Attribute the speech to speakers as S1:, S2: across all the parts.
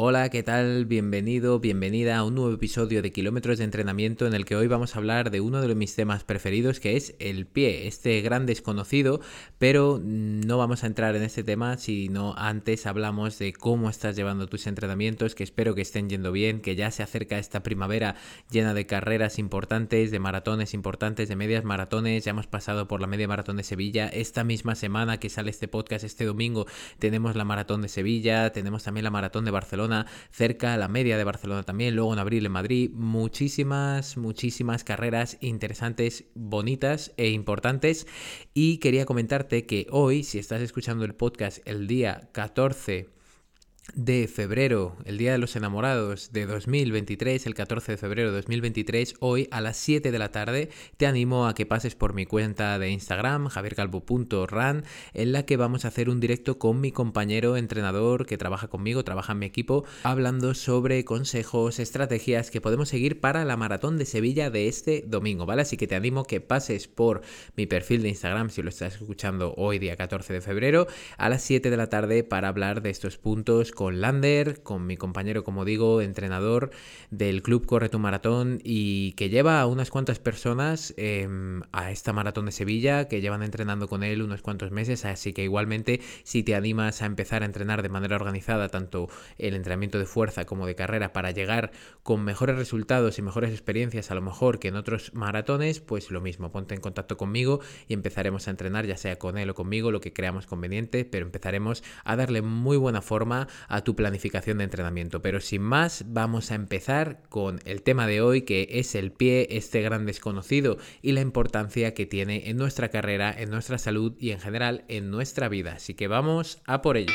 S1: Hola, ¿qué tal? Bienvenido, bienvenida a un nuevo episodio de Kilómetros de Entrenamiento en el que hoy vamos a hablar de uno de mis temas preferidos que es el pie, este gran desconocido, pero no vamos a entrar en este tema sino antes hablamos de cómo estás llevando tus entrenamientos, que espero que estén yendo bien, que ya se acerca esta primavera llena de carreras importantes, de maratones importantes, de medias maratones, ya hemos pasado por la media maratón de Sevilla, esta misma semana que sale este podcast, este domingo, tenemos la maratón de Sevilla, tenemos también la maratón de Barcelona, cerca, la media de Barcelona también, luego en abril en Madrid, muchísimas, muchísimas carreras interesantes, bonitas e importantes. Y quería comentarte que hoy, si estás escuchando el podcast el día 14 de febrero, el Día de los Enamorados de 2023, el 14 de febrero de 2023, hoy a las 7 de la tarde, te animo a que pases por mi cuenta de Instagram, javiercalvo.ran, en la que vamos a hacer un directo con mi compañero entrenador que trabaja conmigo, trabaja en mi equipo, hablando sobre consejos, estrategias que podemos seguir para la maratón de Sevilla de este domingo, ¿vale? Así que te animo que pases por mi perfil de Instagram si lo estás escuchando hoy, día 14 de febrero, a las 7 de la tarde para hablar de estos puntos con Lander, con mi compañero, como digo, entrenador del Club Corre tu Maratón y que lleva a unas cuantas personas em, a esta maratón de Sevilla, que llevan entrenando con él unos cuantos meses, así que igualmente si te animas a empezar a entrenar de manera organizada tanto el entrenamiento de fuerza como de carrera para llegar con mejores resultados y mejores experiencias a lo mejor que en otros maratones, pues lo mismo, ponte en contacto conmigo y empezaremos a entrenar ya sea con él o conmigo, lo que creamos conveniente, pero empezaremos a darle muy buena forma a tu planificación de entrenamiento. Pero sin más, vamos a empezar con el tema de hoy que es el pie, este gran desconocido y la importancia que tiene en nuestra carrera, en nuestra salud y en general en nuestra vida. Así que vamos a por ello.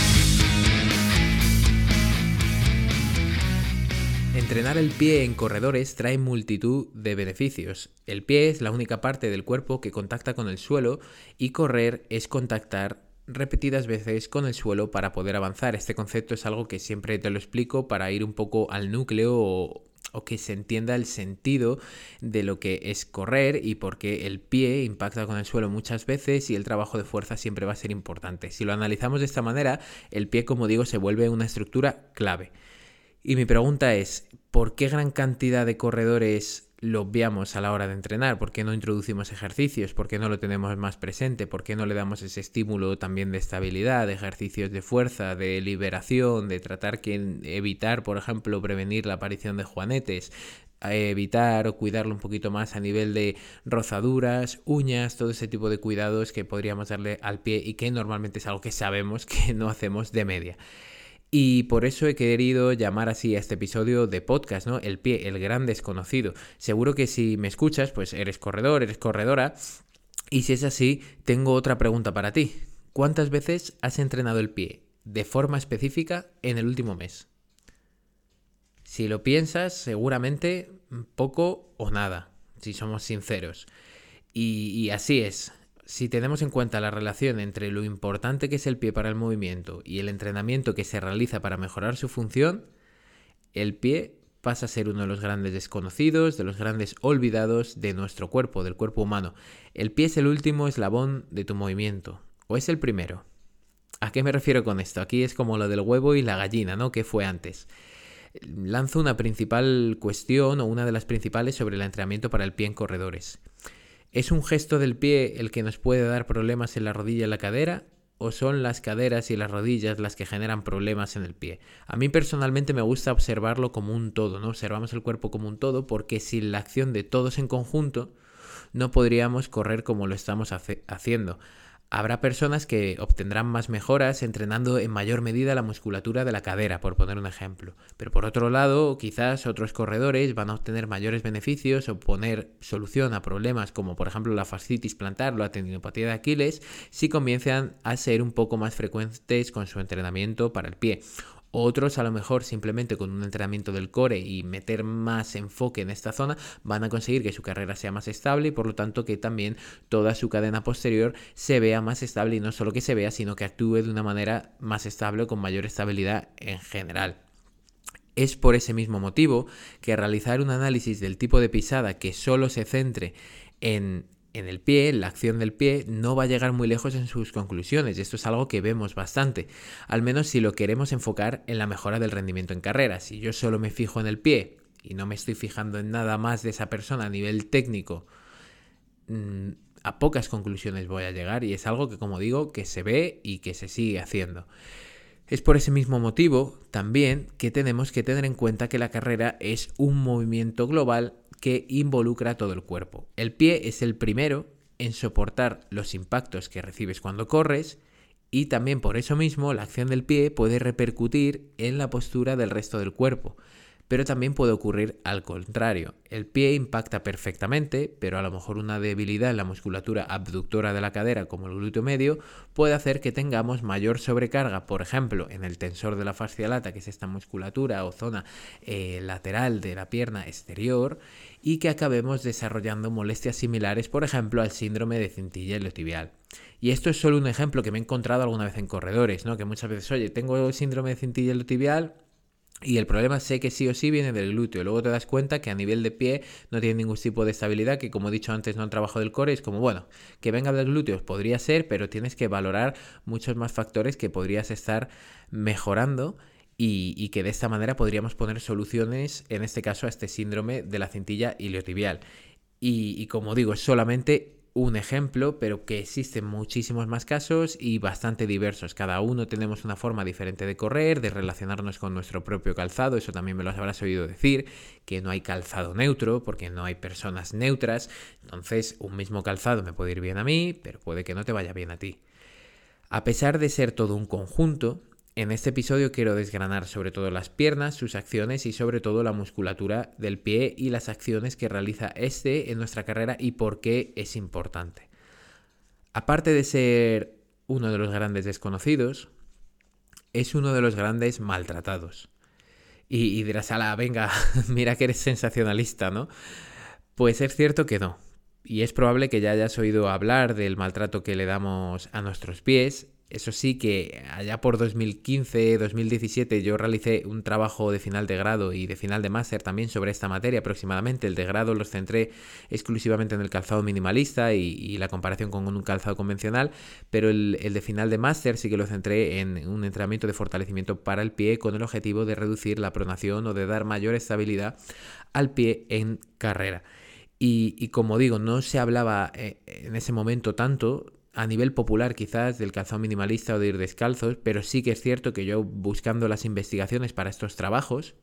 S1: Entrenar el pie en corredores trae multitud de beneficios. El pie es la única parte del cuerpo que contacta con el suelo y correr es contactar repetidas veces con el suelo para poder avanzar. Este concepto es algo que siempre te lo explico para ir un poco al núcleo o, que se entienda el sentido de lo que es correr y porque el pie impacta con el suelo muchas veces y el trabajo de fuerza siempre va a ser importante. Si lo analizamos de esta manera, el pie, como digo, se vuelve una estructura clave. Y mi pregunta es, ¿por qué gran cantidad de corredores lo obviamos a la hora de entrenar? ¿Por qué no introducimos ejercicios? ¿Por qué no lo tenemos más presente? ¿Por qué no le damos ese estímulo también de estabilidad, de ejercicios de fuerza, de liberación, de tratar que evitar, por ejemplo, prevenir la aparición de juanetes? evitar o cuidarlo un poquito más a nivel de rozaduras, uñas, todo ese tipo de cuidados que podríamos darle al pie y que normalmente es algo que sabemos que no hacemos de media. Y por eso he querido llamar así a este episodio de podcast, ¿no? El pie, el gran desconocido. Seguro que si me escuchas, pues eres corredor, eres corredora. Y si es así, tengo otra pregunta para ti. ¿Cuántas veces has entrenado el pie de forma específica en el último mes? Si lo piensas, seguramente poco o nada, si somos sinceros. Y, y así es si tenemos en cuenta la relación entre lo importante que es el pie para el movimiento y el entrenamiento que se realiza para mejorar su función, el pie pasa a ser uno de los grandes desconocidos, de los grandes olvidados de nuestro cuerpo, del cuerpo humano. El pie es el último eslabón de tu movimiento, o es el primero. ¿A qué me refiero con esto? Aquí es como lo del huevo y la gallina, ¿no? ¿Qué fue antes? Lanzo una principal cuestión o una de las principales sobre el entrenamiento para el pie en corredores. ¿Es un gesto del pie el que nos puede dar problemas en la rodilla y la cadera? ¿O son las caderas y las rodillas las que generan problemas en el pie? A mí personalmente me gusta observarlo como un todo, ¿no? Observamos el cuerpo como un todo porque sin la acción de todos en conjunto no podríamos correr como lo estamos haciendo. Habrá personas que obtendrán más mejoras entrenando en mayor medida la musculatura de la cadera, por poner un ejemplo. Pero por otro lado, quizás otros corredores van a obtener mayores beneficios o poner solución a problemas como por ejemplo la fascitis plantar o la tendinopatía de Aquiles si comienzan a ser un poco más frecuentes con su entrenamiento para el pie otros a lo mejor simplemente con un entrenamiento del core y meter más enfoque en esta zona van a conseguir que su carrera sea más estable y por lo tanto que también toda su cadena posterior se vea más estable y no solo que se vea sino que actúe de una manera más estable con mayor estabilidad en general. Es por ese mismo motivo que realizar un análisis del tipo de pisada que solo se centre en en el pie, la acción del pie, no va a llegar muy lejos en sus conclusiones. Y esto es algo que vemos bastante, al menos si lo queremos enfocar en la mejora del rendimiento en carrera. Si yo solo me fijo en el pie y no me estoy fijando en nada más de esa persona a nivel técnico, mm, a pocas conclusiones voy a llegar y es algo que, como digo, que se ve y que se sigue haciendo. Es por ese mismo motivo también que tenemos que tener en cuenta que la carrera es un movimiento global que involucra todo el cuerpo. El pie es el primero en soportar los impactos que recibes cuando corres y también por eso mismo la acción del pie puede repercutir en la postura del resto del cuerpo pero también puede ocurrir al contrario. El pie impacta perfectamente, pero a lo mejor una debilidad en la musculatura abductora de la cadera, como el glúteo medio, puede hacer que tengamos mayor sobrecarga, por ejemplo, en el tensor de la fascia lata, que es esta musculatura o zona eh, lateral de la pierna exterior, y que acabemos desarrollando molestias similares, por ejemplo, al síndrome de cintilla tibial. Y esto es solo un ejemplo que me he encontrado alguna vez en corredores, ¿no? Que muchas veces, oye, tengo síndrome de cintilla tibial, y el problema sé que sí o sí viene del glúteo. Luego te das cuenta que a nivel de pie no tiene ningún tipo de estabilidad, que como he dicho antes no el trabajo del core. Es como, bueno, que venga del glúteo podría ser, pero tienes que valorar muchos más factores que podrías estar mejorando y, que de esta manera podríamos poner soluciones, en este caso, a este síndrome de la cintilla iliotibial. Y, y como digo, es solamente un ejemplo, pero que existen muchísimos más casos y bastante diversos. Cada uno tenemos una forma diferente de correr, de relacionarnos con nuestro propio calzado, eso también me lo habrás oído decir, que no hay calzado neutro, porque no hay personas neutras, entonces un mismo calzado me puede ir bien a mí, pero puede que no te vaya bien a ti. A pesar de ser todo un conjunto, en este episodio quiero desgranar sobre todo las piernas, sus acciones y sobre todo la musculatura del pie y las acciones que realiza este en nuestra carrera y por qué es importante. Aparte de ser uno de los grandes desconocidos, es uno de los grandes maltratados. Y, dirás, ala, venga, mira que eres sensacionalista, ¿no? Pues es cierto que no. Y es probable que ya hayas oído hablar del maltrato que le damos a nuestros pies eso sí que allá por 2015-2017 yo realicé un trabajo de final de grado y de final de máster también sobre esta materia aproximadamente. El de grado los centré exclusivamente en el calzado minimalista y, la comparación con un calzado convencional, pero el, el de final de máster sí que lo centré en un entrenamiento de fortalecimiento para el pie con el objetivo de reducir la pronación o de dar mayor estabilidad al pie en carrera. Y, y como digo, no se hablaba eh, en ese momento tanto a nivel popular quizás del calzado minimalista o de ir descalzos, pero sí que es cierto que yo buscando las investigaciones para estos trabajos,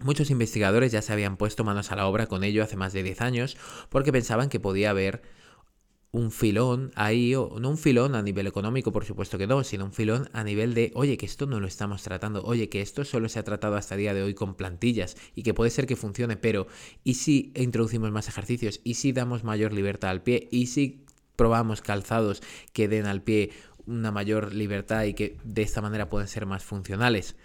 S1: muchos investigadores ya se habían puesto manos a la obra con ello hace más de 10 años porque pensaban que podía haber un filón ahí, o no un filón a nivel económico, por supuesto que no, sino un filón a nivel de, oye, que esto no lo estamos tratando, oye, que esto solo se ha tratado hasta el día de hoy con plantillas y que puede ser que funcione, pero ¿y si introducimos más ejercicios? ¿Y si damos mayor libertad al pie? ¿Y si probamos calzados que den al pie una mayor libertad y que de esta manera pueden ser más funcionales.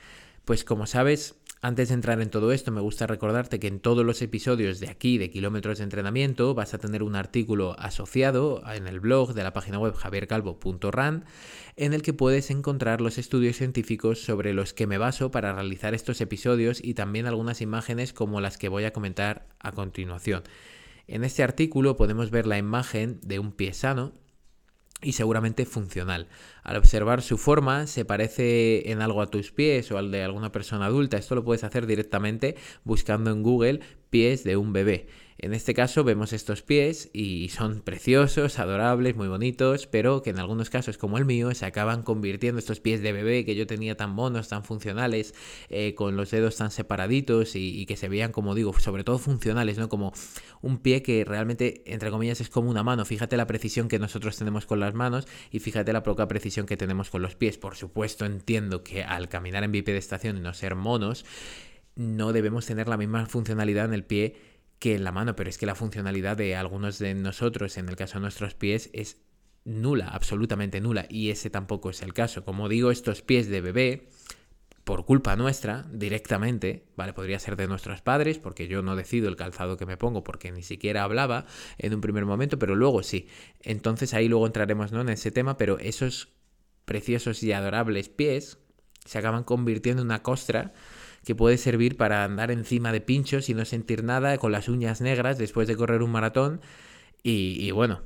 S1: Pues como sabes, antes de entrar en todo esto, me gusta recordarte que en todos los episodios de aquí, de Kilómetros de Entrenamiento, vas a tener un artículo asociado en el blog de la página web javiercalvo.ran, en el que puedes encontrar los estudios científicos sobre los que me baso para realizar estos episodios y también algunas imágenes como las que voy a comentar a continuación. En este artículo podemos ver la imagen de un pie sano y seguramente funcional. Al observar su forma, se parece en algo a tus pies o al de alguna persona adulta. Esto lo puedes hacer directamente buscando en Google pies de un bebé. En este caso vemos estos pies y son preciosos, adorables, muy bonitos, pero que en algunos casos como el mío se acaban convirtiendo estos pies de bebé que yo tenía tan monos, tan funcionales, eh, con los dedos tan separaditos y, que se veían, como digo, sobre todo funcionales, ¿no? Como un pie que realmente, entre comillas, es como una mano. Fíjate la precisión que nosotros tenemos con las manos y fíjate la poca precisión que tenemos con los pies. Por supuesto, entiendo que al caminar en bipedestación y no ser monos, no debemos tener la misma funcionalidad en el pie que en la mano, pero es que la funcionalidad de algunos de nosotros, en el caso de nuestros pies, es nula, absolutamente nula, y ese tampoco es el caso. Como digo, estos pies de bebé, por culpa nuestra, directamente, ¿vale? Podría ser de nuestros padres, porque yo no decido el calzado que me pongo, porque ni siquiera hablaba en un primer momento, pero luego sí. Entonces ahí luego entraremos ¿no? en ese tema, pero esos preciosos y adorables pies se acaban convirtiendo en una costra que puede servir para andar encima de pinchos y no sentir nada con las uñas negras después de correr un maratón. Y, bueno,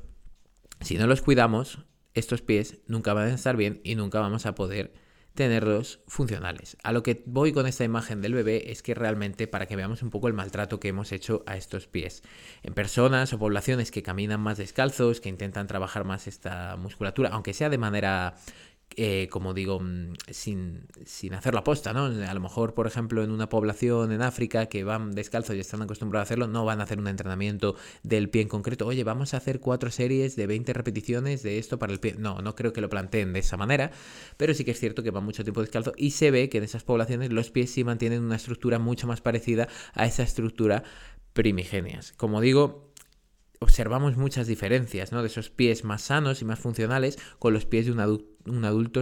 S1: si no los cuidamos, estos pies nunca van a estar bien y nunca vamos a poder tenerlos funcionales. A lo que voy con esta imagen del bebé es que realmente para que veamos un poco el maltrato que hemos hecho a estos pies. En personas o poblaciones que caminan más descalzos, que intentan trabajar más esta musculatura, aunque sea de manera eh, como digo, mm, sin, sin hacer la posta, ¿no? A lo mejor, por ejemplo, en una población en África que van descalzos y están acostumbrados a hacerlo, no van a hacer un entrenamiento del pie en concreto. Oye, vamos a hacer cuatro series de 20 repeticiones de esto para el pie. No, no creo que lo planteen de esa manera, pero sí que es cierto que van mucho tiempo descalzo y se ve que en esas poblaciones los pies sí mantienen una estructura mucho más parecida a esa estructura primigenias. Como digo, observamos muchas diferencias, ¿no? De esos pies más sanos y más funcionales con los pies de un, adulto,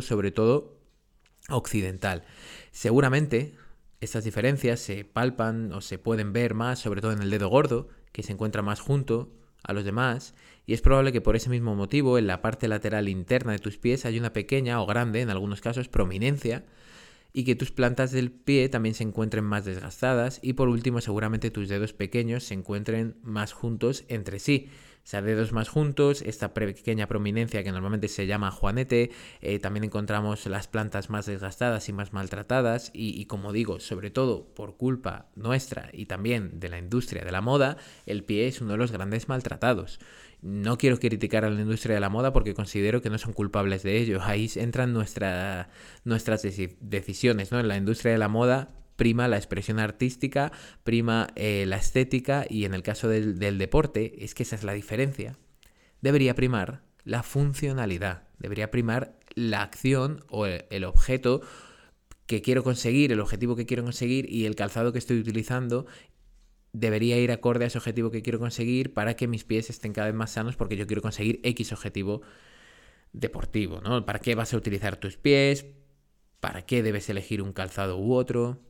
S1: sobre todo occidental. Seguramente estas diferencias se palpan o se pueden ver más, sobre todo en el dedo gordo, que se encuentra más junto a los demás, y es probable que por ese mismo motivo en la parte lateral interna de tus pies hay una pequeña o grande, en algunos casos, prominencia y que tus plantas del pie también se encuentren más desgastadas y por último seguramente tus dedos pequeños se encuentren más juntos entre sí. Sea, dedos más juntos, esta pequeña prominencia que normalmente se llama juanete, eh, también encontramos las plantas más desgastadas y más maltratadas y, como digo, sobre todo por culpa nuestra y también de la industria de la moda, el pie es uno de los grandes maltratados. No quiero criticar a la industria de la moda porque considero que no son culpables de ello. Ahí entran nuestra, nuestras decisiones. ¿no? En la industria de la moda prima la expresión artística, prima eh, la estética y en el caso del, deporte es que esa es la diferencia. Debería primar la funcionalidad, debería primar la acción o el objeto que quiero conseguir, el objetivo que quiero conseguir y el calzado que estoy utilizando debería ir acorde a ese objetivo que quiero conseguir para que mis pies estén cada vez más sanos porque yo quiero conseguir X objetivo deportivo, ¿no? ¿Para qué vas a utilizar tus pies? ¿Para qué debes elegir un calzado u otro?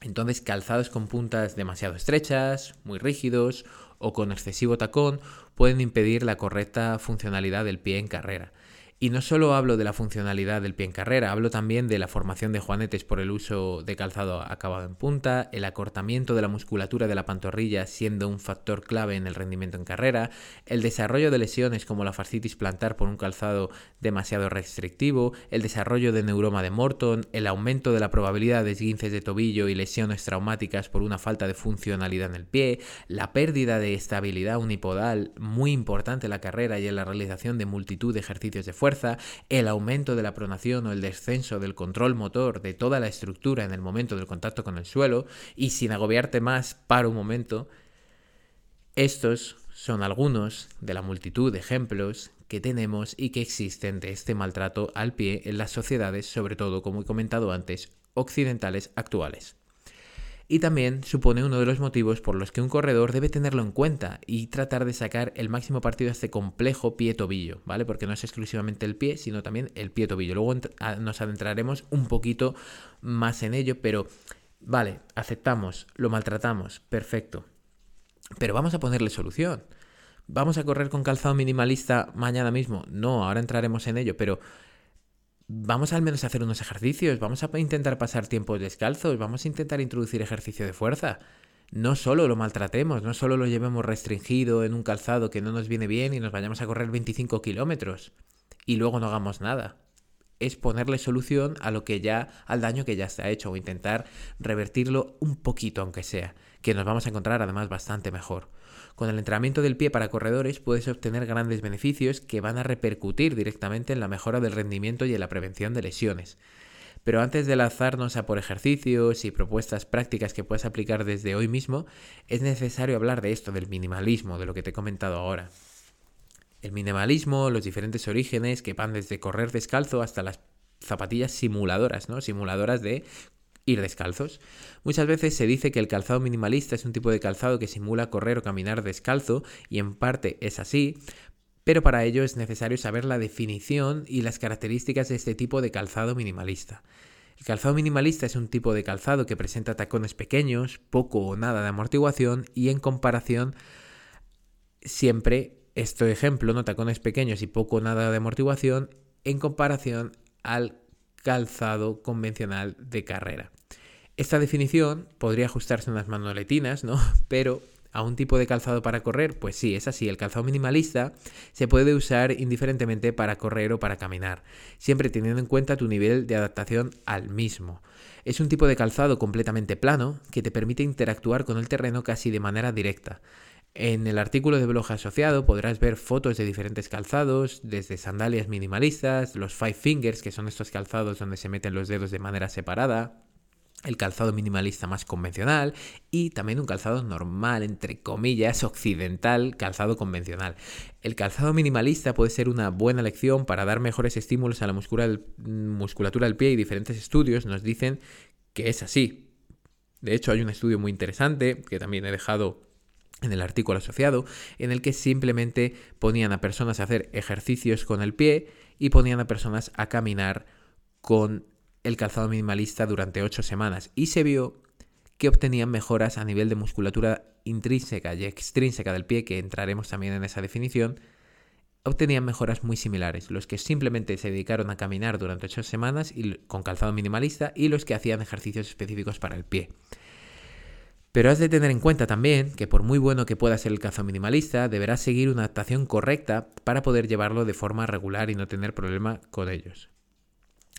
S1: Entonces, calzados con puntas demasiado estrechas, muy rígidos o con excesivo tacón pueden impedir la correcta funcionalidad del pie en carrera. Y no solo hablo de la funcionalidad del pie en carrera, hablo también de la formación de juanetes por el uso de calzado acabado en punta, el acortamiento de la musculatura de la pantorrilla siendo un factor clave en el rendimiento en carrera, el desarrollo de lesiones como la fascitis plantar por un calzado demasiado restrictivo, el desarrollo de neuroma de Morton, el aumento de la probabilidad de esguinces de tobillo y lesiones traumáticas por una falta de funcionalidad en el pie, la pérdida de estabilidad unipodal muy importante en la carrera y en la realización de multitud de ejercicios de fuerza, fuerza, el aumento de la pronación o el descenso del control motor de toda la estructura en el momento del contacto con el suelo, y sin agobiarte más, para un momento, estos son algunos de la multitud de ejemplos que tenemos y que existen de este maltrato al pie en las sociedades, sobre todo, como he comentado antes, occidentales actuales y también supone uno de los motivos por los que un corredor debe tenerlo en cuenta y tratar de sacar el máximo partido a este complejo pie-tobillo, ¿vale? Porque no es exclusivamente el pie, sino también el pie-tobillo. Luego nos adentraremos un poquito más en ello, pero vale, aceptamos, lo maltratamos, perfecto. Pero vamos a ponerle solución. ¿Vamos a correr con calzado minimalista mañana mismo? No, ahora entraremos en ello, pero vamos al menos a hacer unos ejercicios, vamos a intentar pasar tiempos descalzos, vamos a intentar introducir ejercicio de fuerza. No solo lo maltratemos, no solo lo llevemos restringido en un calzado que no nos viene bien y nos vayamos a correr 25 kilómetros y luego no hagamos nada. Es ponerle solución a lo que ya, al daño que ya se ha hecho o intentar revertirlo un poquito aunque sea, que nos vamos a encontrar además bastante mejor. Con el entrenamiento del pie para corredores puedes obtener grandes beneficios que van a repercutir directamente en la mejora del rendimiento y en la prevención de lesiones. Pero antes de lanzarnos a por ejercicios y propuestas prácticas que puedas aplicar desde hoy mismo, es necesario hablar de esto, del minimalismo, de lo que te he comentado ahora. El minimalismo, los diferentes orígenes que van desde correr descalzo hasta las zapatillas simuladoras, ¿no? Simuladoras de ir descalzos. Muchas veces se dice que el calzado minimalista es un tipo de calzado que simula correr o caminar descalzo y en parte es así, pero para ello es necesario saber la definición y las características de este tipo de calzado minimalista. El calzado minimalista es un tipo de calzado que presenta tacones pequeños, poco o nada de amortiguación y en comparación siempre este ejemplo, no tacones pequeños y poco o nada de amortiguación en comparación al calzado convencional de carrera. Esta definición podría ajustarse a unas manoletinas, ¿no? Pero a un tipo de calzado para correr, pues sí, es así. El calzado minimalista se puede usar indiferentemente para correr o para caminar, siempre teniendo en cuenta tu nivel de adaptación al mismo. Es un tipo de calzado completamente plano que te permite interactuar con el terreno casi de manera directa. En el artículo de blog asociado podrás ver fotos de diferentes calzados, desde sandalias minimalistas, los five fingers, que son estos calzados donde se meten los dedos de manera separada, el calzado minimalista más convencional y también un calzado normal, entre comillas, occidental, calzado convencional. El calzado minimalista puede ser una buena lección para dar mejores estímulos a la musculatura del pie y diferentes estudios nos dicen que es así. De hecho, hay un estudio muy interesante que también he dejado en el artículo asociado, en el que simplemente ponían a personas a hacer ejercicios con el pie y ponían a personas a caminar con el calzado minimalista durante 8 semanas y se vio que obtenían mejoras a nivel de musculatura intrínseca y extrínseca del pie, que entraremos también en esa definición, obtenían mejoras muy similares, los que simplemente se dedicaron a caminar durante 8 semanas y, con calzado minimalista y los que hacían ejercicios específicos para el pie. Pero has de tener en cuenta también que por muy bueno que pueda ser el calzado minimalista, deberás seguir una adaptación correcta para poder llevarlo de forma regular y no tener problema con ellos.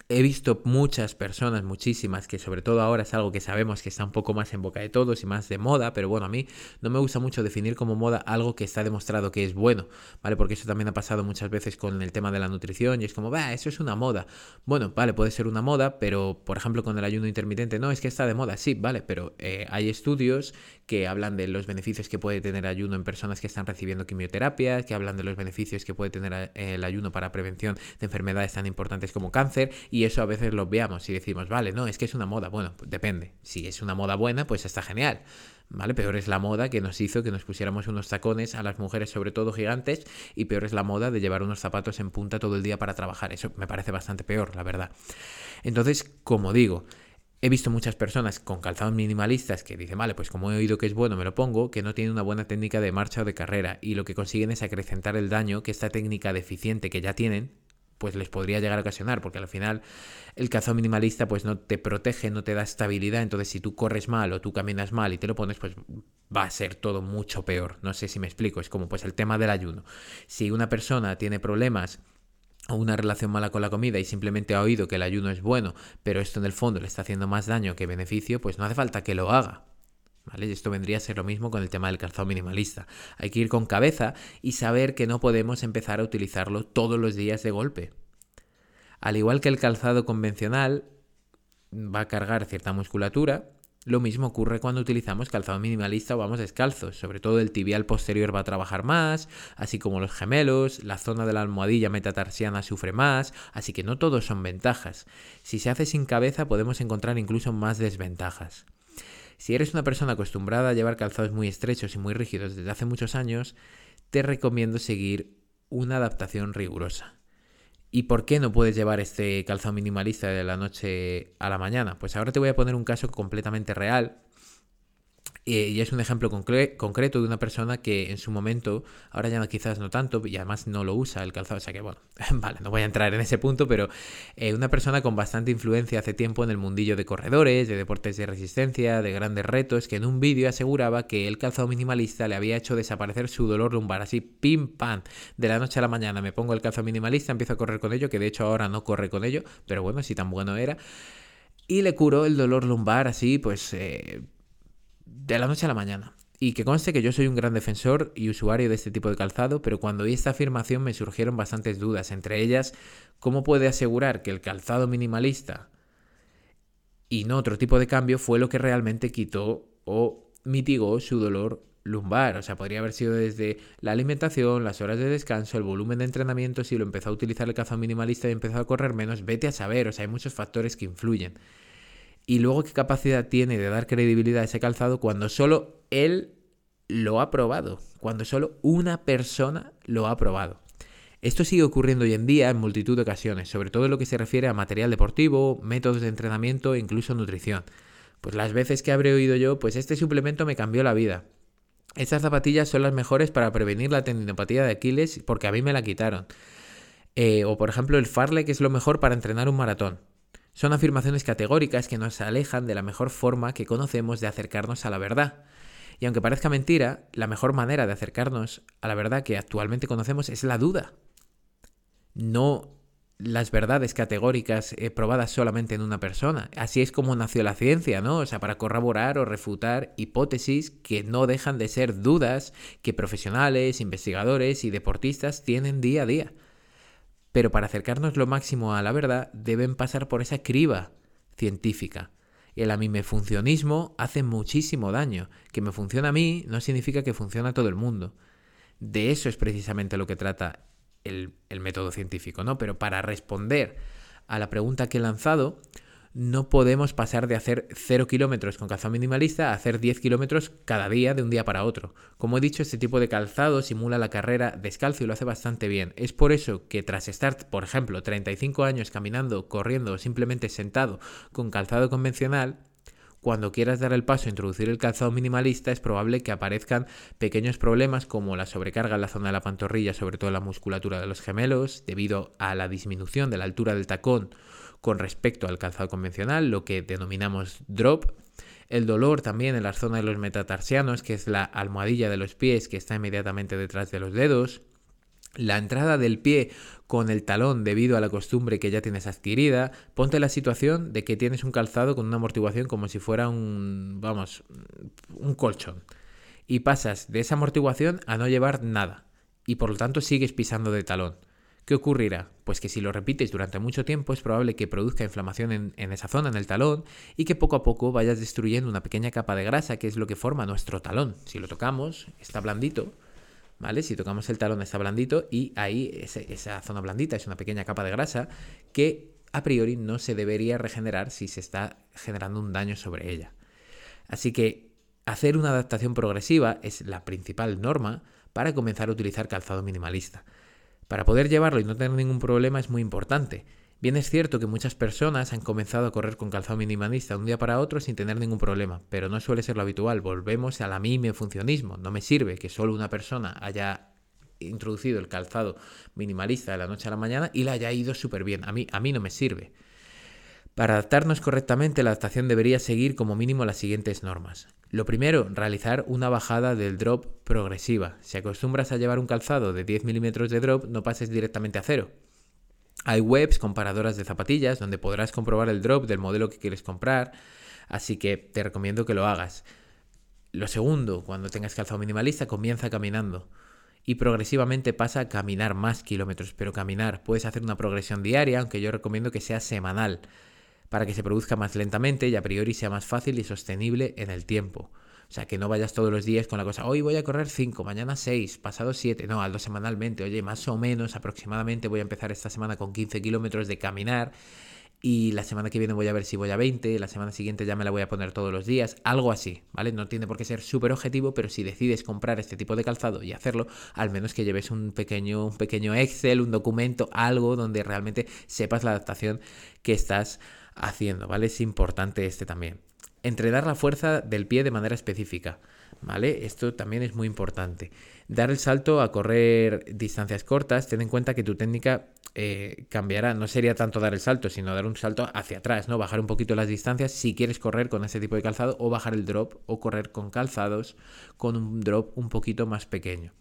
S1: He visto muchas personas, muchísimas, que sobre todo ahora es algo que sabemos que está un poco más en boca de todos y más de moda, pero bueno, a mí no me gusta mucho definir como moda algo que está demostrado que es bueno, ¿vale? Porque eso también ha pasado muchas veces con el tema de la nutrición y es como, va, eso es una moda. Bueno, vale, puede ser una moda, pero por ejemplo con el ayuno intermitente, no, es que está de moda, sí, vale, pero eh, hay estudios que hablan de los beneficios que puede tener ayuno en personas que están recibiendo quimioterapia, que hablan de los beneficios que puede tener eh, el ayuno para prevención de enfermedades tan importantes como cáncer y eso a veces lo veamos y decimos, vale, no, es que es una moda. Bueno, pues depende. Si es una moda buena, pues está genial. ¿Vale? Peor es la moda que nos hizo que nos pusiéramos unos tacones a las mujeres, sobre todo gigantes, y peor es la moda de llevar unos zapatos en punta todo el día para trabajar. Eso me parece bastante peor, la verdad. Entonces, como digo, He visto muchas personas con calzados minimalistas que dicen, vale, pues como he oído que es bueno, me lo pongo, que no tienen una buena técnica de marcha o de carrera y lo que consiguen es acrecentar el daño que esta técnica deficiente que ya tienen pues les podría llegar a ocasionar, porque al final el calzado minimalista pues no te protege, no te da estabilidad, entonces si tú corres mal o tú caminas mal y te lo pones, pues va a ser todo mucho peor. No sé si me explico, es como pues el tema del ayuno. Si una persona tiene problemas o una relación mala con la comida y simplemente ha oído que el ayuno es bueno, pero esto en el fondo le está haciendo más daño que beneficio, pues no hace falta que lo haga. ¿Vale? Esto vendría a ser lo mismo con el tema del calzado minimalista. Hay que ir con cabeza y saber que no podemos empezar a utilizarlo todos los días de golpe. Al igual que el calzado convencional va a cargar cierta musculatura, lo mismo ocurre cuando utilizamos calzado minimalista o vamos descalzos. Sobre todo el tibial posterior va a trabajar más, así como los gemelos, la zona de la almohadilla metatarsiana sufre más, así que no todos son ventajas. Si se hace sin cabeza podemos encontrar incluso más desventajas. Si eres una persona acostumbrada a llevar calzados muy estrechos y muy rígidos desde hace muchos años, te recomiendo seguir una adaptación rigurosa. ¿Y por qué no puedes llevar este calzado minimalista de la noche a la mañana? Pues ahora te voy a poner un caso completamente real y es un ejemplo concreto de una persona que en su momento, ahora ya quizás no tanto, y además no lo usa el calzado, o sea que bueno, vale, no voy a entrar en ese punto, pero eh, una persona con bastante influencia hace tiempo en el mundillo de corredores, de deportes de resistencia, de grandes retos, que en un vídeo aseguraba que el calzado minimalista le había hecho desaparecer su dolor lumbar, así pim pam, de la noche a la mañana me pongo el calzado minimalista, empiezo a correr con ello, que de hecho ahora no corre con ello, pero bueno, si tan bueno era. Y le curó el dolor lumbar así, pues eh, de la noche a la mañana. Y que conste que yo soy un gran defensor y usuario de este tipo de calzado, pero cuando vi esta afirmación me surgieron bastantes dudas, entre ellas, ¿cómo puede asegurar que el calzado minimalista y no otro tipo de cambio fue lo que realmente quitó o mitigó su dolor lumbar? O sea, podría haber sido desde la alimentación, las horas de descanso, el volumen de entrenamiento, si lo empezó a utilizar el calzado minimalista y empezó a correr menos, vete a saber, o sea, hay muchos factores que influyen y luego qué capacidad tiene de dar credibilidad a ese calzado cuando solo él lo ha probado, cuando solo una persona lo ha probado. Esto sigue ocurriendo hoy en día en multitud de ocasiones, sobre todo en lo que se refiere a material deportivo, métodos de entrenamiento e incluso nutrición. Pues las veces que habré oído yo, pues este suplemento me cambió la vida. Estas zapatillas son las mejores para prevenir la tendinopatía de Aquiles porque a mí me la quitaron. Eh, o por ejemplo el Farlek es lo mejor para entrenar un maratón. Son afirmaciones categóricas que nos alejan de la mejor forma que conocemos de acercarnos a la verdad. Y aunque parezca mentira, la mejor manera de acercarnos a la verdad que actualmente conocemos es la duda. No las verdades categóricas eh, probadas solamente en una persona. Así es como nació la ciencia, ¿no? O sea, para corroborar o refutar hipótesis que no dejan de ser dudas que profesionales, investigadores y deportistas tienen día a día pero para acercarnos lo máximo a la verdad deben pasar por esa criba científica. El amimefuncionismo hace muchísimo daño. Que me funciona a mí no significa que funcione a todo el mundo. De eso es precisamente lo que trata el, el método científico, ¿no? Pero para responder a la pregunta que he lanzado, no podemos pasar de hacer 0 kilómetros con calzado minimalista a hacer 10 kilómetros cada día de un día para otro. Como he dicho, este tipo de calzado simula la carrera descalzo y lo hace bastante bien. Es por eso que tras estar, por ejemplo, 35 años caminando, corriendo o simplemente sentado con calzado convencional, cuando quieras dar el paso a introducir el calzado minimalista es probable que aparezcan pequeños problemas como la sobrecarga en la zona de la pantorrilla, sobre todo la musculatura de los gemelos, debido a la disminución de la altura del tacón con respecto al calzado convencional, lo que denominamos drop. El dolor también en la zona de los metatarsianos, que es la almohadilla de los pies que está inmediatamente detrás de los dedos. La entrada del pie con el talón debido a la costumbre que ya tienes adquirida. Ponte la situación de que tienes un calzado con una amortiguación como si fuera un, vamos, un colchón. Y pasas de esa amortiguación a no llevar nada. Y por lo tanto sigues pisando de talón. ¿Qué ocurrirá? Pues que si lo repites durante mucho tiempo es probable que produzca inflamación en, esa zona, en el talón, y que poco a poco vayas destruyendo una pequeña capa de grasa que es lo que forma nuestro talón. Si lo tocamos, está blandito, ¿vale? Si tocamos el talón está blandito y ahí esa zona blandita es una pequeña capa de grasa que a priori no se debería regenerar si se está generando un daño sobre ella. Así que hacer una adaptación progresiva es la principal norma para comenzar a utilizar calzado minimalista. Para poder llevarlo y no tener ningún problema es muy importante. Bien es cierto que muchas personas han comenzado a correr con calzado minimalista de un día para otro sin tener ningún problema, pero no suele ser lo habitual. Volvemos a la mime funcionismo. No me sirve que solo una persona haya introducido el calzado minimalista de la noche a la mañana y le haya ido súper bien. A mí, a mí no me sirve. Para adaptarnos correctamente, la adaptación debería seguir como mínimo las siguientes normas. Lo primero, realizar una bajada del drop progresiva. Si acostumbras a llevar un calzado de 10 milímetros de drop, no pases directamente a cero. Hay webs comparadoras de zapatillas donde podrás comprobar el drop del modelo que quieres comprar, así que te recomiendo que lo hagas. Lo segundo, cuando tengas calzado minimalista, comienza caminando y progresivamente pasa a caminar más kilómetros, pero caminar, puedes hacer una progresión diaria, aunque yo recomiendo que sea semanal para que se produzca más lentamente y a priori sea más fácil y sostenible en el tiempo. O sea, que no vayas todos los días con la cosa, hoy voy a correr 5, mañana 6, pasado 7, no, hazlo semanalmente, oye, más o menos aproximadamente voy a empezar esta semana con 15 kilómetros de caminar y la semana que viene voy a ver si voy a 20, la semana siguiente ya me la voy a poner todos los días, algo así, ¿vale? No tiene por qué ser súper objetivo, pero si decides comprar este tipo de calzado y hacerlo, al menos que lleves un pequeño, un pequeño Excel, un documento, algo donde realmente sepas la adaptación que estás haciendo, ¿vale? Es importante este también. Entrenar la fuerza del pie de manera específica, ¿vale? Esto también es muy importante. Dar el salto a correr distancias cortas, ten en cuenta que tu técnica eh, cambiará. No sería tanto dar el salto, sino dar un salto hacia atrás, ¿no? Bajar un poquito las distancias si quieres correr con ese tipo de calzado o bajar el drop o correr con calzados con un drop un poquito más pequeño.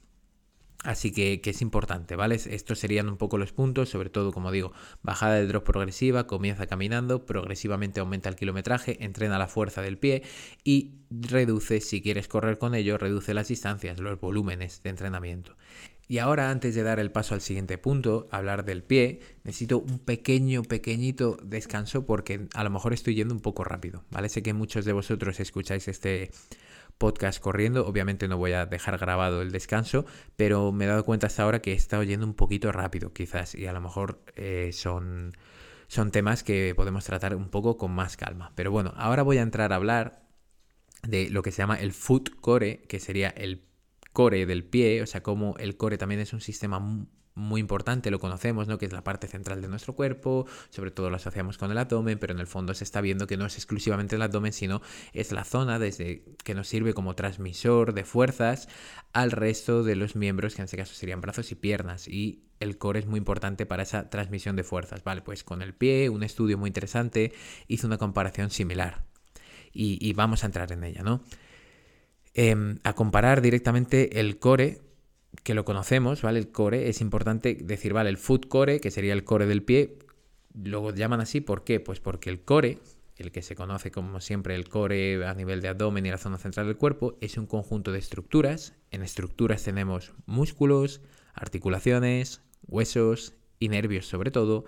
S1: Así que, que, es importante, ¿vale? Estos serían un poco los puntos, sobre todo, como digo, bajada de drop progresiva, comienza caminando, progresivamente aumenta el kilometraje, entrena la fuerza del pie y reduce, si quieres correr con ello, reduce las distancias, los volúmenes de entrenamiento. Y ahora, antes de dar el paso al siguiente punto, hablar del pie, necesito un pequeño, pequeñito descanso porque a lo mejor estoy yendo un poco rápido, ¿vale? Sé que muchos de vosotros escucháis este podcast corriendo. Obviamente no voy a dejar grabado el descanso, pero me he dado cuenta hasta ahora que he estado yendo un poquito rápido, quizás, y a lo mejor eh, son, son temas que podemos tratar un poco con más calma. Pero bueno, ahora voy a entrar a hablar de lo que se llama el foot core, que sería el core del pie, o sea, como el core también es un sistema muy importante, lo conocemos, ¿no? Que es la parte central de nuestro cuerpo, sobre todo lo asociamos con el abdomen, pero en el fondo se está viendo que no es exclusivamente el abdomen, sino es la zona desde que nos sirve como transmisor de fuerzas al resto de los miembros, que en este caso serían brazos y piernas, y el core es muy importante para esa transmisión de fuerzas, ¿vale? Pues con el pie, un estudio muy interesante hizo una comparación similar, y, y vamos a entrar en ella, ¿no? Em, a comparar directamente el core que lo conocemos, ¿vale? El core, es importante decir, ¿vale? El foot core, que sería el core del pie, lo llaman así, ¿por qué? Pues porque el core, el que se conoce como siempre el core a nivel de abdomen y la zona central del cuerpo, es un conjunto de estructuras. En estructuras tenemos músculos, articulaciones, huesos y nervios sobre todo,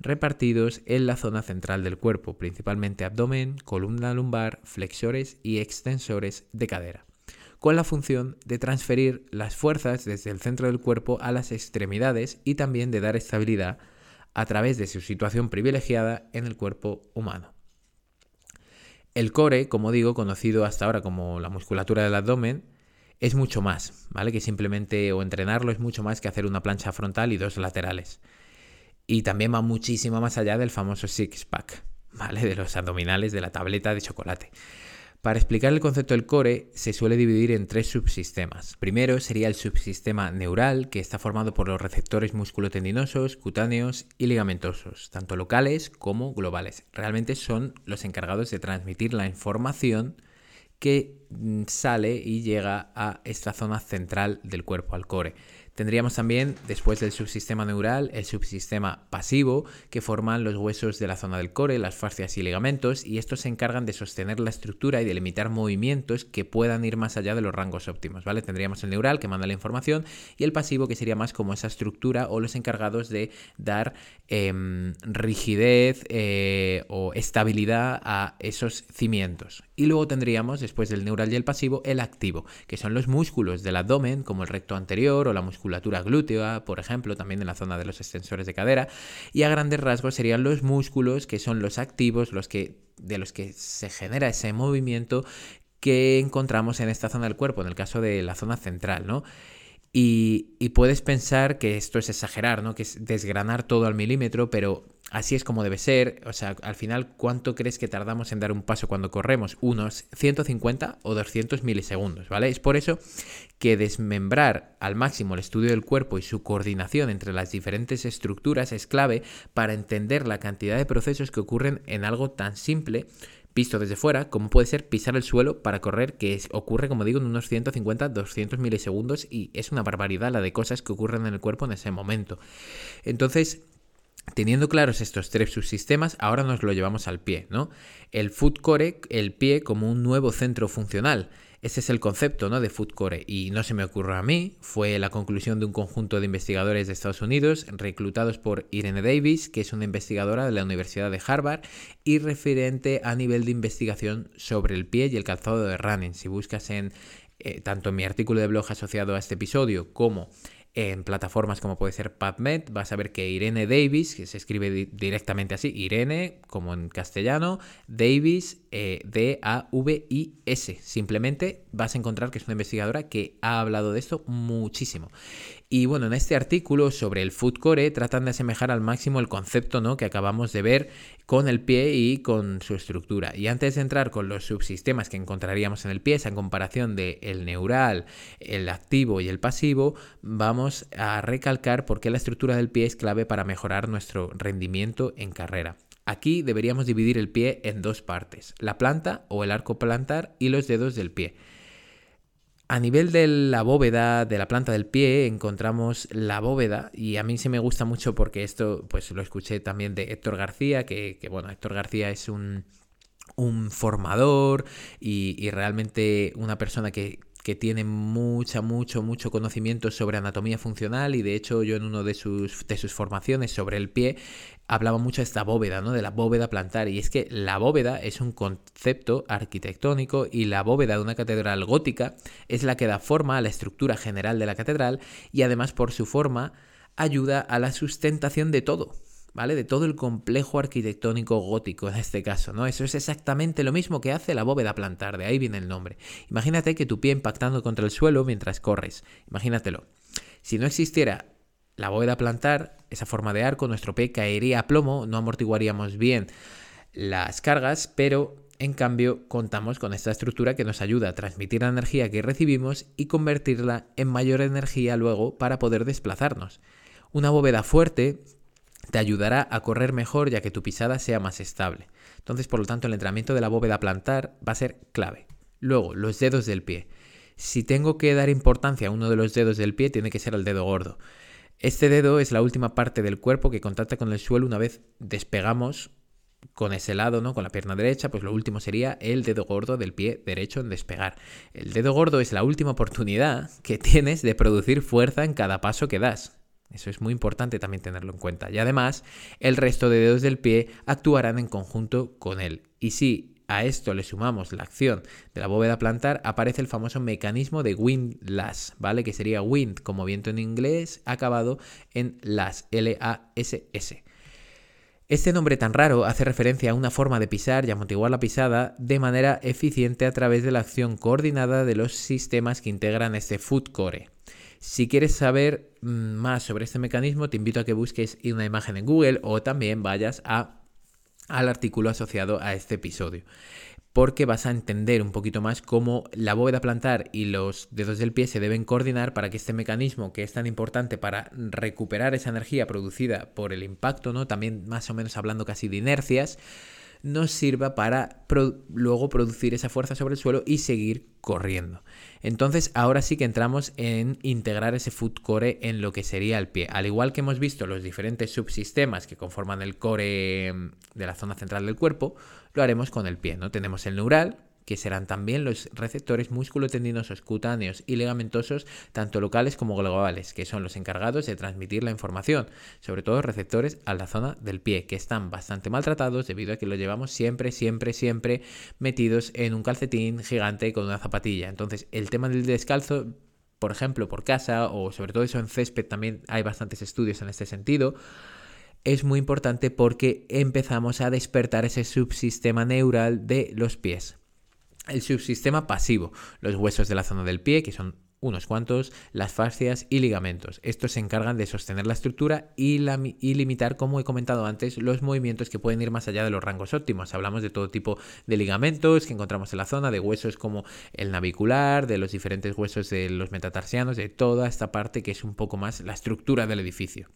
S1: repartidos en la zona central del cuerpo, principalmente abdomen, columna lumbar, flexores y extensores de cadera con la función de transferir las fuerzas desde el centro del cuerpo a las extremidades y también de dar estabilidad a través de su situación privilegiada en el cuerpo humano. El core, como digo, conocido hasta ahora como la musculatura del abdomen, es mucho más, ¿vale? Que simplemente o entrenarlo es mucho más que hacer una plancha frontal y dos laterales. Y también va muchísimo más allá del famoso six pack, ¿vale? De los abdominales de la tableta de chocolate. Para explicar el concepto del core se suele dividir en tres subsistemas. Primero sería el subsistema neural, que está formado por los receptores musculotendinosos, cutáneos y ligamentosos, tanto locales como globales. Realmente son los encargados de transmitir la información que mm, sale y llega a esta zona central del cuerpo, al core. Tendríamos también, después del subsistema neural, el subsistema pasivo, que forman los huesos de la zona del core, las fascias y ligamentos, y estos se encargan de sostener la estructura y de limitar movimientos que puedan ir más allá de los rangos óptimos, ¿vale? Tendríamos el neural, que manda la información, y el pasivo, que sería más como esa estructura o los encargados de dar em, rigidez eh, o estabilidad a esos cimientos. Y luego tendríamos, después del neural y el pasivo, el activo, que son los músculos del abdomen, como el recto anterior o la musculatura glútea, por ejemplo, también en la zona de los extensores de cadera. Y a grandes rasgos serían los músculos, que son los activos, los que, de los que se genera ese movimiento que encontramos en esta zona del cuerpo, en el caso de la zona central, ¿no? Y, puedes pensar que esto es exagerar, ¿no? Que es desgranar todo al milímetro, pero así es como debe ser. O sea, al final, ¿cuánto crees que tardamos en dar un paso cuando corremos? Unos 150 o 200 milisegundos, ¿vale? Es por eso que desmembrar al máximo el estudio del cuerpo y su coordinación entre las diferentes estructuras es clave para entender la cantidad de procesos que ocurren en algo tan simple visto desde fuera, como puede ser pisar el suelo para correr, que ocurre, como digo, en unos 150-200 milisegundos y es una barbaridad la de cosas que ocurren en el cuerpo en ese momento. Entonces, Teniendo claros estos tres subsistemas, ahora nos lo llevamos al pie, ¿no? El foot core, el pie como un nuevo centro funcional. Ese es el concepto ¿no? de Food Core y no se me ocurrió a mí, fue la conclusión de un conjunto de investigadores de Estados Unidos reclutados por Irene Davis, que es una investigadora de la Universidad de Harvard y referente a nivel de investigación sobre el pie y el calzado de running. Si buscas en eh, tanto en mi artículo de blog asociado a este episodio como en plataformas como puede ser PubMed, vas a ver que Irene Davis, que se escribe directamente así, Irene, como en castellano, Davis, eh, D-A-V-I-S. Simplemente vas a encontrar que es una investigadora que ha hablado de esto muchísimo. Y bueno, en este artículo sobre el food core tratan de asemejar al máximo el concepto ¿no? que acabamos de ver con el pie y con su estructura. Y antes de entrar con los subsistemas que encontraríamos en el pie, esa comparación de el neural, el activo y el pasivo, vamos a recalcar por qué la estructura del pie es clave para mejorar nuestro rendimiento en carrera. Aquí deberíamos dividir el pie en dos partes, la planta o el arco plantar y los dedos del pie. A nivel de la bóveda, de la planta del pie, encontramos la bóveda y a mí sí me gusta mucho porque esto pues lo escuché también de Héctor García, que, bueno, Héctor García es un, un formador y, y realmente una persona que que tiene mucha, mucho, mucho conocimiento sobre anatomía funcional y de hecho yo en una de sus, de sus formaciones sobre el pie hablaba mucho de esta bóveda, ¿no? De la bóveda plantar. Y es que la bóveda es un concepto arquitectónico y la bóveda de una catedral gótica es la que da forma a la estructura general de la catedral y además por su forma ayuda a la sustentación de todo. ¿vale? De todo el complejo arquitectónico gótico en este caso, ¿no? Eso es exactamente lo mismo que hace la bóveda plantar, de ahí viene el nombre. Imagínate que tu pie impactando contra el suelo mientras corres, imagínatelo. Si no existiera la bóveda plantar, esa forma de arco, nuestro pie caería a plomo, no amortiguaríamos bien las cargas, pero en cambio contamos con esta estructura que nos ayuda a transmitir la energía que recibimos y convertirla en mayor energía luego para poder desplazarnos. Una bóveda fuerte te ayudará a correr mejor ya que tu pisada sea más estable. Entonces, por lo tanto, el entrenamiento de la bóveda plantar va a ser clave. Luego, los dedos del pie. Si tengo que dar importancia a uno de los dedos del pie, tiene que ser el dedo gordo. Este dedo es la última parte del cuerpo que contacta con el suelo una vez despegamos con ese lado, ¿no? Con la pierna derecha, pues lo último sería el dedo gordo del pie derecho en despegar. El dedo gordo es la última oportunidad que tienes de producir fuerza en cada paso que das. Eso es muy importante también tenerlo en cuenta. Y además, el resto de dedos del pie actuarán en conjunto con él. Y si a esto le sumamos la acción de la bóveda plantar, aparece el famoso mecanismo de windlass, ¿vale? Que sería wind como viento en inglés, acabado en las, L-A-S-S. Este nombre tan raro hace referencia a una forma de pisar y amortiguar la pisada de manera eficiente a través de la acción coordinada de los sistemas que integran este foot core. Si quieres saber mm, más sobre este mecanismo, te invito a que busques una imagen en Google o también vayas a, al artículo asociado a este episodio porque vas a entender un poquito más cómo la bóveda plantar y los dedos del pie se deben coordinar para que este mecanismo que es tan importante para recuperar esa energía producida por el impacto, ¿no? También más o menos hablando casi de inercias, nos sirva para luego producir esa fuerza sobre el suelo y seguir corriendo. Entonces ahora sí que entramos en integrar ese foot core en lo que sería el pie. Al igual que hemos visto los diferentes subsistemas que conforman el core mm, de la zona central del cuerpo, lo haremos con el pie. ¿no? Tenemos el neural, que serán también los receptores musculotendinosos, cutáneos y ligamentosos, tanto locales como globales, que son los encargados de transmitir la información, sobre todo receptores a la zona del pie, que están bastante maltratados debido a que lo llevamos siempre, siempre, siempre metidos en un calcetín gigante con una zapatilla. Entonces, el tema del descalzo por ejemplo, por casa o sobre todo eso en césped también hay bastantes estudios en este sentido, es muy importante porque empezamos a despertar ese subsistema neural de los pies el subsistema pasivo, los huesos de la zona del pie, que son unos cuantos, las fascias y ligamentos. Estos se encargan de sostener la estructura y, limitar, como he comentado antes, los movimientos que pueden ir más allá de los rangos óptimos. Hablamos de todo tipo de ligamentos que encontramos en la zona, de huesos como el navicular, de los diferentes huesos de los metatarsianos, de toda esta parte que es un poco más la estructura del edificio.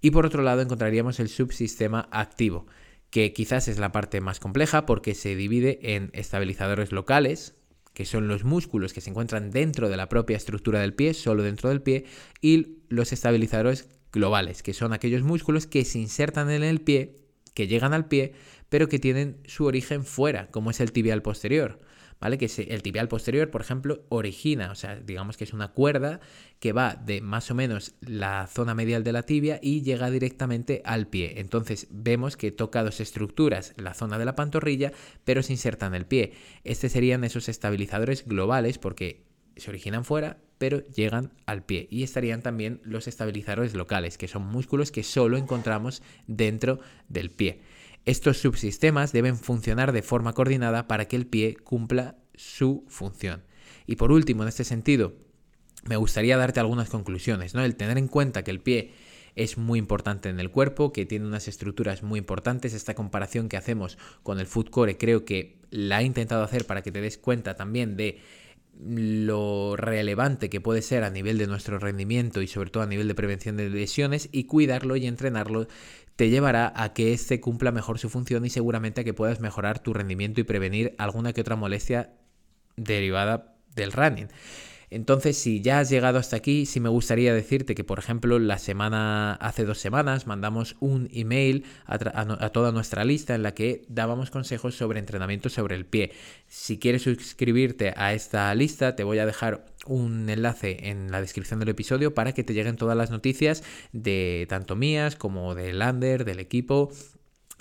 S1: Y por otro lado encontraríamos el subsistema activo que quizás es la parte más compleja porque se divide en estabilizadores locales, que son los músculos que se encuentran dentro de la propia estructura del pie, solo dentro del pie, y los estabilizadores globales, que son aquellos músculos que se insertan en el pie, que llegan al pie, pero que tienen su origen fuera, como es el tibial posterior. ¿Vale? Que el tibial posterior, por ejemplo, origina, o sea, digamos que es una cuerda que va de más o menos la zona medial de la tibia y llega directamente al pie. Entonces vemos que toca dos estructuras, la zona de la pantorrilla, pero se inserta en el pie. Estos serían esos estabilizadores globales porque se originan fuera, pero llegan al pie. Y estarían también los estabilizadores locales, que son músculos que solo encontramos dentro del pie. Estos subsistemas deben funcionar de forma coordinada para que el pie cumpla su función. Y por último, en este sentido, me gustaría darte algunas conclusiones, ¿no? El tener en cuenta que el pie es muy importante en el cuerpo, que tiene unas estructuras muy importantes. Esta comparación que hacemos con el foot core creo que la he intentado hacer para que te des cuenta también de lo relevante que puede ser a nivel de nuestro rendimiento y sobre todo a nivel de prevención de lesiones y cuidarlo y entrenarlo te llevará a que éste cumpla mejor su función y seguramente a que puedas mejorar tu rendimiento y prevenir alguna que otra molestia derivada del running. Entonces, si ya has llegado hasta aquí, sí me gustaría decirte que, por ejemplo, la semana, hace dos semanas, mandamos un email a, a, toda nuestra lista en la que dábamos consejos sobre entrenamiento sobre el pie. Si quieres suscribirte a esta lista, te voy a dejar un enlace en la descripción del episodio para que te lleguen todas las noticias de tanto mías como de Lander, del equipo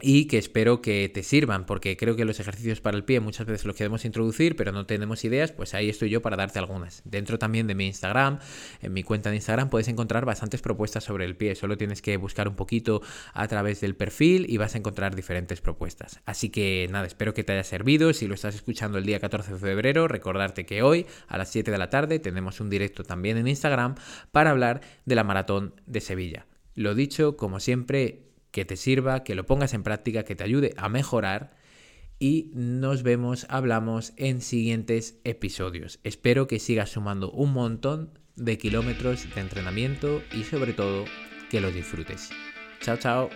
S1: y que espero que te sirvan, porque creo que los ejercicios para el pie muchas veces los queremos introducir, pero no tenemos ideas, pues ahí estoy yo para darte algunas. Dentro también de mi Instagram, en mi cuenta de Instagram puedes encontrar bastantes propuestas sobre el pie, solo tienes que buscar un poquito a través del perfil y vas a encontrar diferentes propuestas. Así que nada, espero que te haya servido, si lo estás escuchando el día 14 de febrero, recordarte que hoy a las 7 de la tarde tenemos un directo también en Instagram para hablar de la maratón de Sevilla. Lo dicho, como siempre, que te sirva, que lo pongas en práctica, que te ayude a mejorar y nos vemos, hablamos en siguientes episodios. Espero que sigas sumando un montón de kilómetros de entrenamiento y sobre todo que lo disfrutes. Chao, chao.